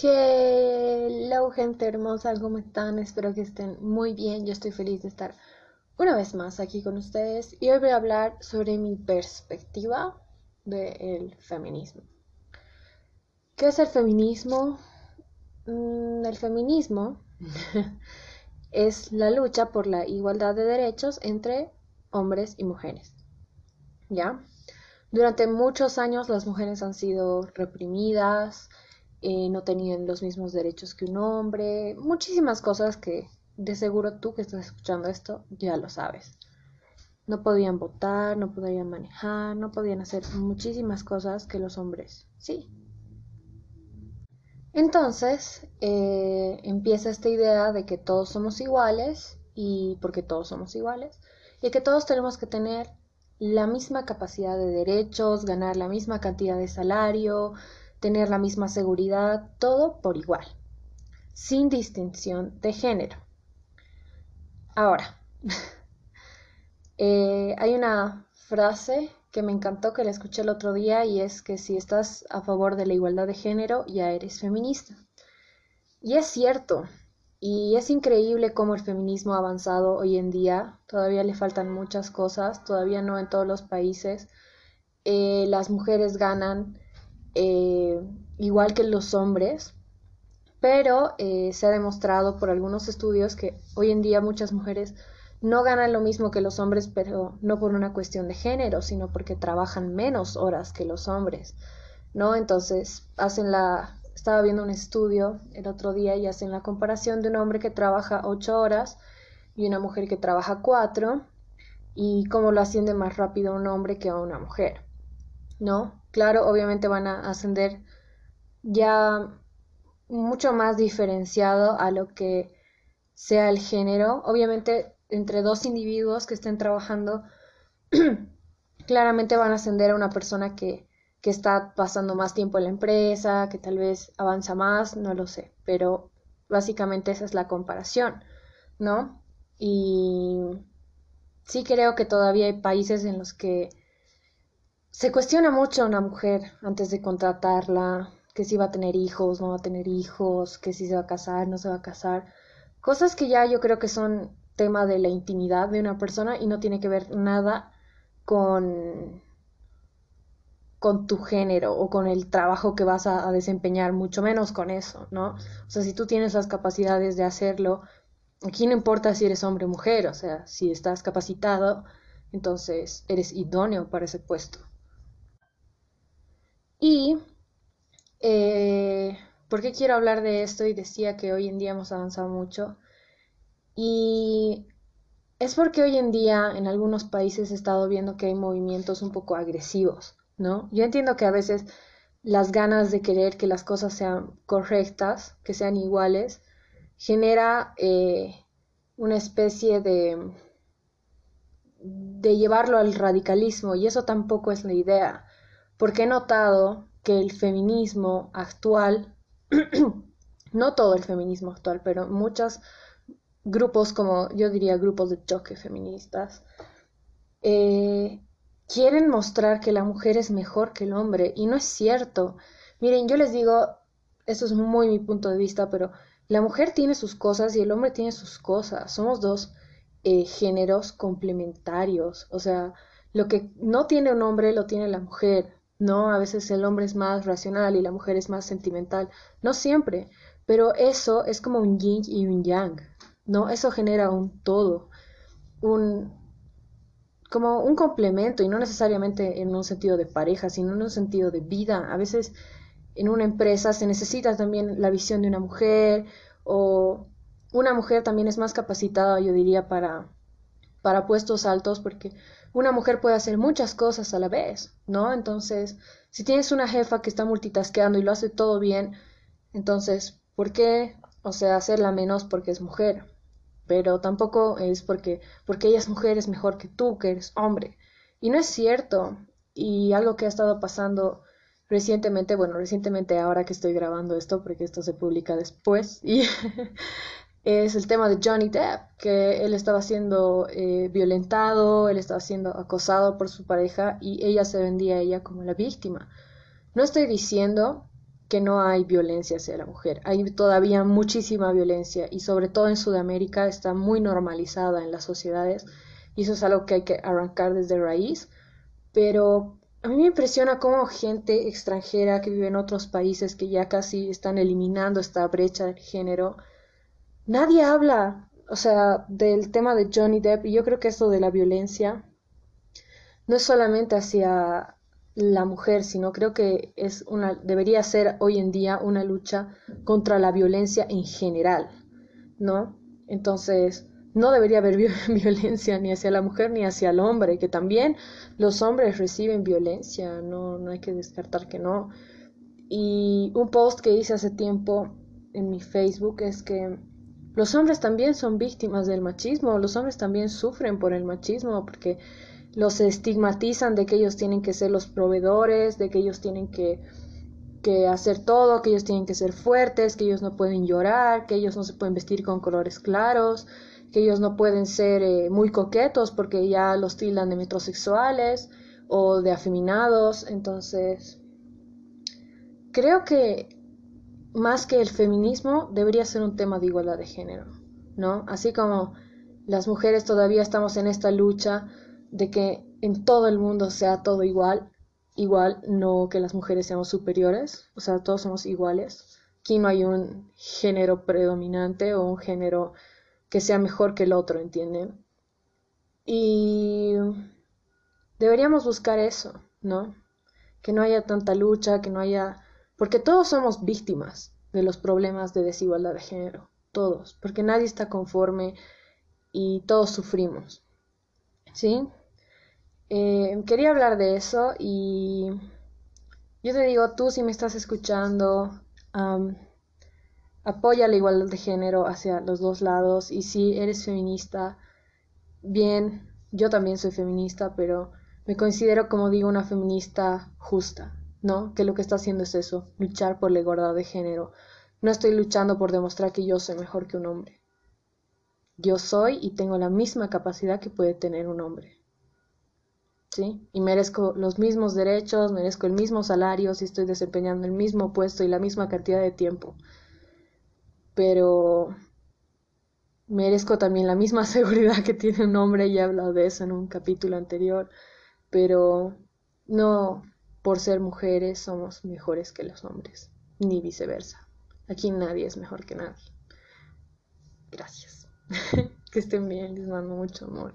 Hello gente hermosa, ¿cómo están? Espero que estén muy bien. Yo estoy feliz de estar una vez más aquí con ustedes y hoy voy a hablar sobre mi perspectiva del feminismo. ¿Qué es el feminismo? Mm, el feminismo es la lucha por la igualdad de derechos entre hombres y mujeres. ¿Ya? Durante muchos años las mujeres han sido reprimidas, eh, no tenían los mismos derechos que un hombre, muchísimas cosas que de seguro tú que estás escuchando esto ya lo sabes. No podían votar, no podían manejar, no podían hacer muchísimas cosas que los hombres sí. Entonces eh, empieza esta idea de que todos somos iguales y porque todos somos iguales y que todos tenemos que tener la misma capacidad de derechos, ganar la misma cantidad de salario, tener la misma seguridad, todo por igual, sin distinción de género. Ahora, eh, hay una frase que me encantó que la escuché el otro día y es que si estás a favor de la igualdad de género ya eres feminista. Y es cierto, y es increíble cómo el feminismo ha avanzado hoy en día, todavía le faltan muchas cosas, todavía no en todos los países. Eh, las mujeres ganan eh, igual que los hombres, pero eh, se ha demostrado por algunos estudios que hoy en día muchas mujeres no ganan lo mismo que los hombres, pero no por una cuestión de género, sino porque trabajan menos horas que los hombres, ¿no? Entonces hacen la, estaba viendo un estudio el otro día y hacen la comparación de un hombre que trabaja ocho horas y una mujer que trabaja cuatro y cómo lo asciende más rápido un hombre que a una mujer, ¿no? Claro, obviamente van a ascender ya mucho más diferenciado a lo que sea el género. Obviamente, entre dos individuos que estén trabajando, claramente van a ascender a una persona que, que está pasando más tiempo en la empresa, que tal vez avanza más, no lo sé, pero básicamente esa es la comparación, ¿no? Y sí creo que todavía hay países en los que se cuestiona mucho a una mujer antes de contratarla, que si va a tener hijos, no va a tener hijos, que si se va a casar, no se va a casar. Cosas que ya yo creo que son tema de la intimidad de una persona y no tiene que ver nada con con tu género o con el trabajo que vas a, a, desempeñar, mucho menos con eso, ¿no? O sea, si tú tienes las capacidades de hacerlo, aquí no importa si eres hombre o mujer, o sea, si estás capacitado, entonces eres idóneo para ese puesto. Y, eh, ¿por qué quiero hablar de esto? Y decía que hoy en día hemos avanzado mucho. Y es porque hoy en día en algunos países he estado viendo que hay movimientos un poco agresivos, ¿no? Yo entiendo que a veces las ganas de querer que las cosas sean correctas, que sean iguales, genera eh, una especie de, de llevarlo al radicalismo y eso tampoco es la idea porque he notado que el feminismo actual, no todo el feminismo actual, pero muchos grupos como yo diría grupos de choque feministas, eh, quieren mostrar que la mujer es mejor que el hombre y no es cierto. Miren, yo les digo, eso es muy mi punto de vista, pero la mujer tiene sus cosas y el hombre tiene sus cosas. Somos dos eh, géneros complementarios. O sea, lo que no tiene un hombre lo tiene la mujer. ¿No? A veces el hombre es más racional y la mujer es más sentimental. No siempre, pero eso es como un yin y un yang, ¿no? Eso genera un todo, un como un complemento y no necesariamente en un sentido de pareja, sino en un sentido de vida. A veces en una empresa se necesita también la visión de una mujer o una mujer también es más capacitada, yo diría, para, para puestos altos porque una mujer puede hacer muchas cosas a la vez, ¿no? Entonces, si tienes una jefa que está multitasqueando y lo hace todo bien, entonces, ¿por qué? O sea, hacerla menos porque es mujer. Pero tampoco es porque, porque ella es mujer, es mejor que tú, que eres hombre. Y no es cierto. Y algo que ha estado pasando recientemente, bueno, recientemente ahora que estoy grabando esto, porque esto se publica después, y es el tema de Johnny Depp, que él estaba siendo eh, violentado, él estaba siendo acosado por su pareja y ella se vendía a ella como la víctima. No estoy diciendo que no hay violencia hacia la mujer. Hay todavía muchísima violencia y sobre todo en Sudamérica está muy normalizada en las sociedades y eso es algo que hay que arrancar desde raíz. Pero a mí me impresiona cómo gente extranjera que vive en otros países que ya casi están eliminando esta brecha de género, nadie habla, o sea, del tema de Johnny Depp y yo creo que esto de la violencia no es solamente hacia la mujer, sino creo que es una, debería ser hoy en día una lucha contra la violencia en general, ¿no? Entonces, no debería haber violencia ni hacia la mujer ni hacia el hombre, que también los hombres reciben violencia, no, no hay que descartar que no. Y un post que hice hace tiempo en mi Facebook es que los hombres también son víctimas del machismo, los hombres también sufren por el machismo, porque los estigmatizan de que ellos tienen que ser los proveedores, de que ellos tienen que, que hacer todo, que ellos tienen que ser fuertes, que ellos no pueden llorar, que ellos no se pueden vestir con colores claros, que ellos no pueden ser eh, muy coquetos porque ya los tildan de metrosexuales o de afeminados. Entonces, creo que más que el feminismo debería ser un tema de igualdad de género, ¿no? Así como las mujeres todavía estamos en esta lucha de que en todo el mundo sea todo igual, igual, no que las mujeres seamos superiores, o sea, todos somos iguales. Aquí no hay un género predominante o un género que sea mejor que el otro, ¿entienden? Y deberíamos buscar eso, ¿no? Que no haya tanta lucha, que no haya... Porque todos somos víctimas de los problemas de desigualdad de género, todos, porque nadie está conforme y todos sufrimos, ¿sí? Eh, quería hablar de eso y yo te digo, tú si me estás escuchando, apoya la igualdad de género hacia los dos lados y si eres feminista, bien, yo también soy feminista, pero me considero, como digo, una feminista justa, ¿no? Que lo que está haciendo es eso, luchar por la igualdad de género. No estoy luchando por demostrar que yo soy mejor que un hombre. Yo soy y tengo la misma capacidad que puede tener un hombre. ¿sí? Y merezco los mismos derechos, merezco el mismo salario si estoy desempeñando el mismo puesto y la misma cantidad de tiempo. Pero merezco también la misma seguridad que tiene un hombre, ya he hablado de eso en un capítulo anterior, pero no por ser mujeres somos mejores que los hombres, ni viceversa. Aquí nadie es mejor que nadie. Gracias. que estén bien, les mando mucho amor.